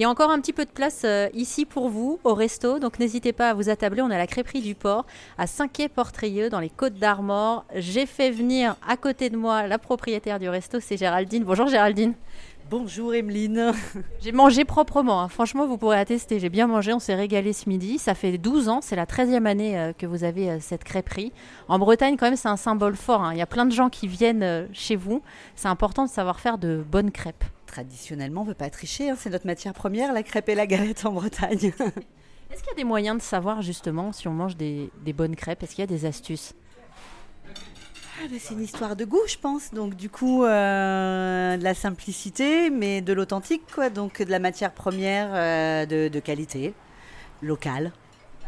Il y a encore un petit peu de place euh, ici pour vous au resto, donc n'hésitez pas à vous attabler. On a la crêperie du port à Saint-Quay-Portrieux dans les Côtes d'Armor. J'ai fait venir à côté de moi la propriétaire du resto, c'est Géraldine. Bonjour Géraldine. Bonjour Emeline. J'ai mangé proprement, hein. franchement vous pourrez attester, j'ai bien mangé, on s'est régalé ce midi. Ça fait 12 ans, c'est la 13e année euh, que vous avez euh, cette crêperie. En Bretagne quand même c'est un symbole fort, hein. il y a plein de gens qui viennent chez vous. C'est important de savoir faire de bonnes crêpes. Traditionnellement on ne veut pas tricher, hein. c'est notre matière première, la crêpe et la galette en Bretagne. Est-ce qu'il y a des moyens de savoir justement si on mange des, des bonnes crêpes? Est-ce qu'il y a des astuces? Ah, bah, c'est une histoire de goût, je pense. Donc, du coup, euh, de la simplicité, mais de l'authentique, quoi. Donc, de la matière première euh, de, qualité, locale.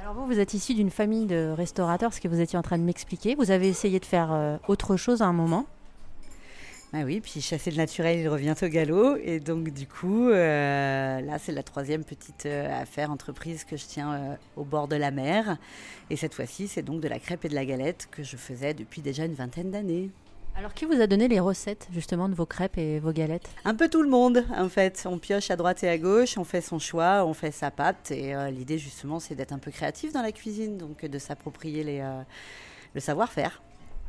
Alors, vous, vous êtes issu d'une famille de restaurateurs, ce que vous étiez en train de m'expliquer. Vous avez essayé de faire euh, autre chose à un moment bah oui, puis chasser le naturel, il revient au galop. Et donc, du coup, euh, là, c'est la troisième petite euh, affaire, entreprise que je tiens euh, au bord de la mer. Et cette fois-ci, c'est donc de la crêpe et de la galette que je faisais depuis déjà une vingtaine d'années. Alors, qui vous a donné les recettes justement de vos crêpes et vos galettes? Un peu tout le monde, en fait. On pioche à droite et à gauche, on fait son choix, on fait sa pâte. Et l'idée, justement, c'est d'être un peu créatif dans la cuisine, donc de s'approprier les, le savoir-faire.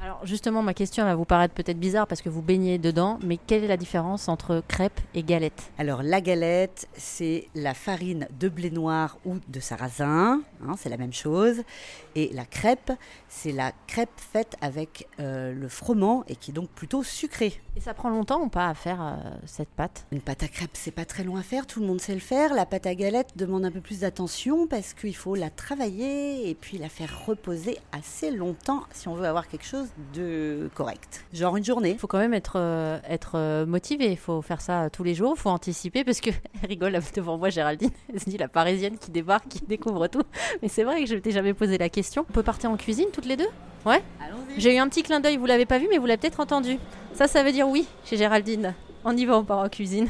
Alors justement, ma question va vous paraître peut-être bizarre parce que vous baignez dedans, mais quelle est la différence entre crêpe et galette Alors la galette, c'est la farine de blé noir ou de sarrasin, hein, c'est la même chose. Et la crêpe, c'est la crêpe faite avec euh, le froment et qui est donc plutôt sucrée. Et ça prend longtemps ou pas à faire euh, cette pâte? Une pâte à crêpe, c'est pas très long à faire, tout le monde sait le faire. La pâte à galette demande un peu plus d'attention parce qu'il faut la travailler et puis la faire reposer assez longtemps si on veut avoir quelque chose de correct. Genre une journée. Il faut quand même être, euh, être euh, motivé. Il faut faire ça tous les jours. Il faut anticiper parce que rigole devant moi, Géraldine. Elle se dit la parisienne qui débarque, qui découvre tout. Mais c'est vrai que je ne t'ai jamais posé la question. On peut partir en cuisine toutes les deux? Ouais? J'ai eu un petit clin d'œil, vous l'avez pas vu, mais vous l'avez peut-être entendu. Ça, ça veut dire oui chez Géraldine. On y va, on part en cuisine.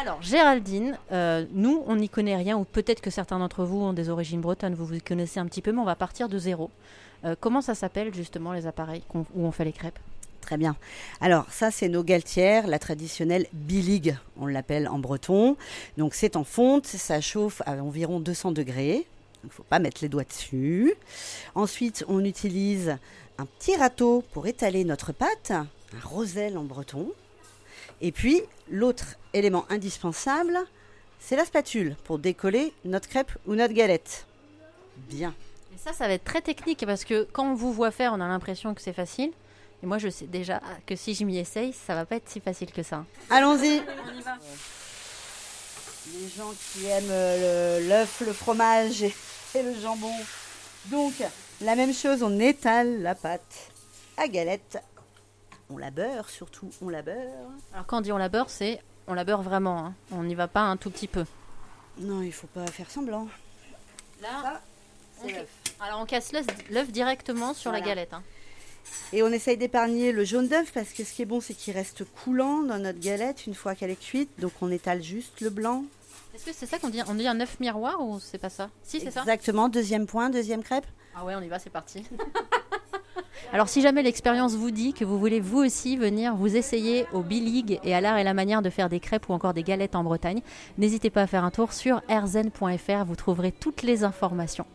Alors, Géraldine, euh, nous, on n'y connaît rien, ou peut-être que certains d'entre vous ont des origines bretonnes, vous vous connaissez un petit peu, mais on va partir de zéro. Euh, comment ça s'appelle justement les appareils où on fait les crêpes? Très bien. Alors ça, c'est nos galtières, la traditionnelle bilig, on l'appelle en breton. Donc c'est en fonte, ça chauffe à environ 200 degrés. Il ne faut pas mettre les doigts dessus. Ensuite, on utilise un petit râteau pour étaler notre pâte, un roselle en breton. Et puis, l'autre élément indispensable, c'est la spatule pour décoller notre crêpe ou notre galette. Bien. Et ça, ça va être très technique parce que quand on vous voit faire, on a l'impression que c'est facile. Et moi, je sais déjà que si je m'y essaye, ça va pas être si facile que ça. Allons-y. Les gens qui aiment l'œuf, le, fromage et, et le jambon. Donc, la même chose, on étale la pâte à galette. On la beurre surtout, on la beurre. Alors quand on dit on la beurre, c'est on la beurre vraiment. Hein. On n'y va pas un tout petit peu. Non, il faut pas faire semblant. Là, alors on casse l'œuf directement sur la galette. Hein. Et on essaye d'épargner le jaune d'œuf parce que ce qui est bon, c'est qu'il reste coulant dans notre galette une fois qu'elle est cuite. Donc on étale juste le blanc. Est-ce que c'est ça qu'on dit? On dit un œuf miroir ou c'est pas ça? Si, c'est ça. Exactement. Deuxième point, deuxième crêpe. Ah ouais, on y va, c'est parti. Alors si jamais l'expérience vous dit que vous voulez vous aussi venir vous essayer au B-League et à l'art et la manière de faire des crêpes ou encore des galettes en Bretagne, n'hésitez pas à faire un tour sur erzen.fr, vous trouverez toutes les informations.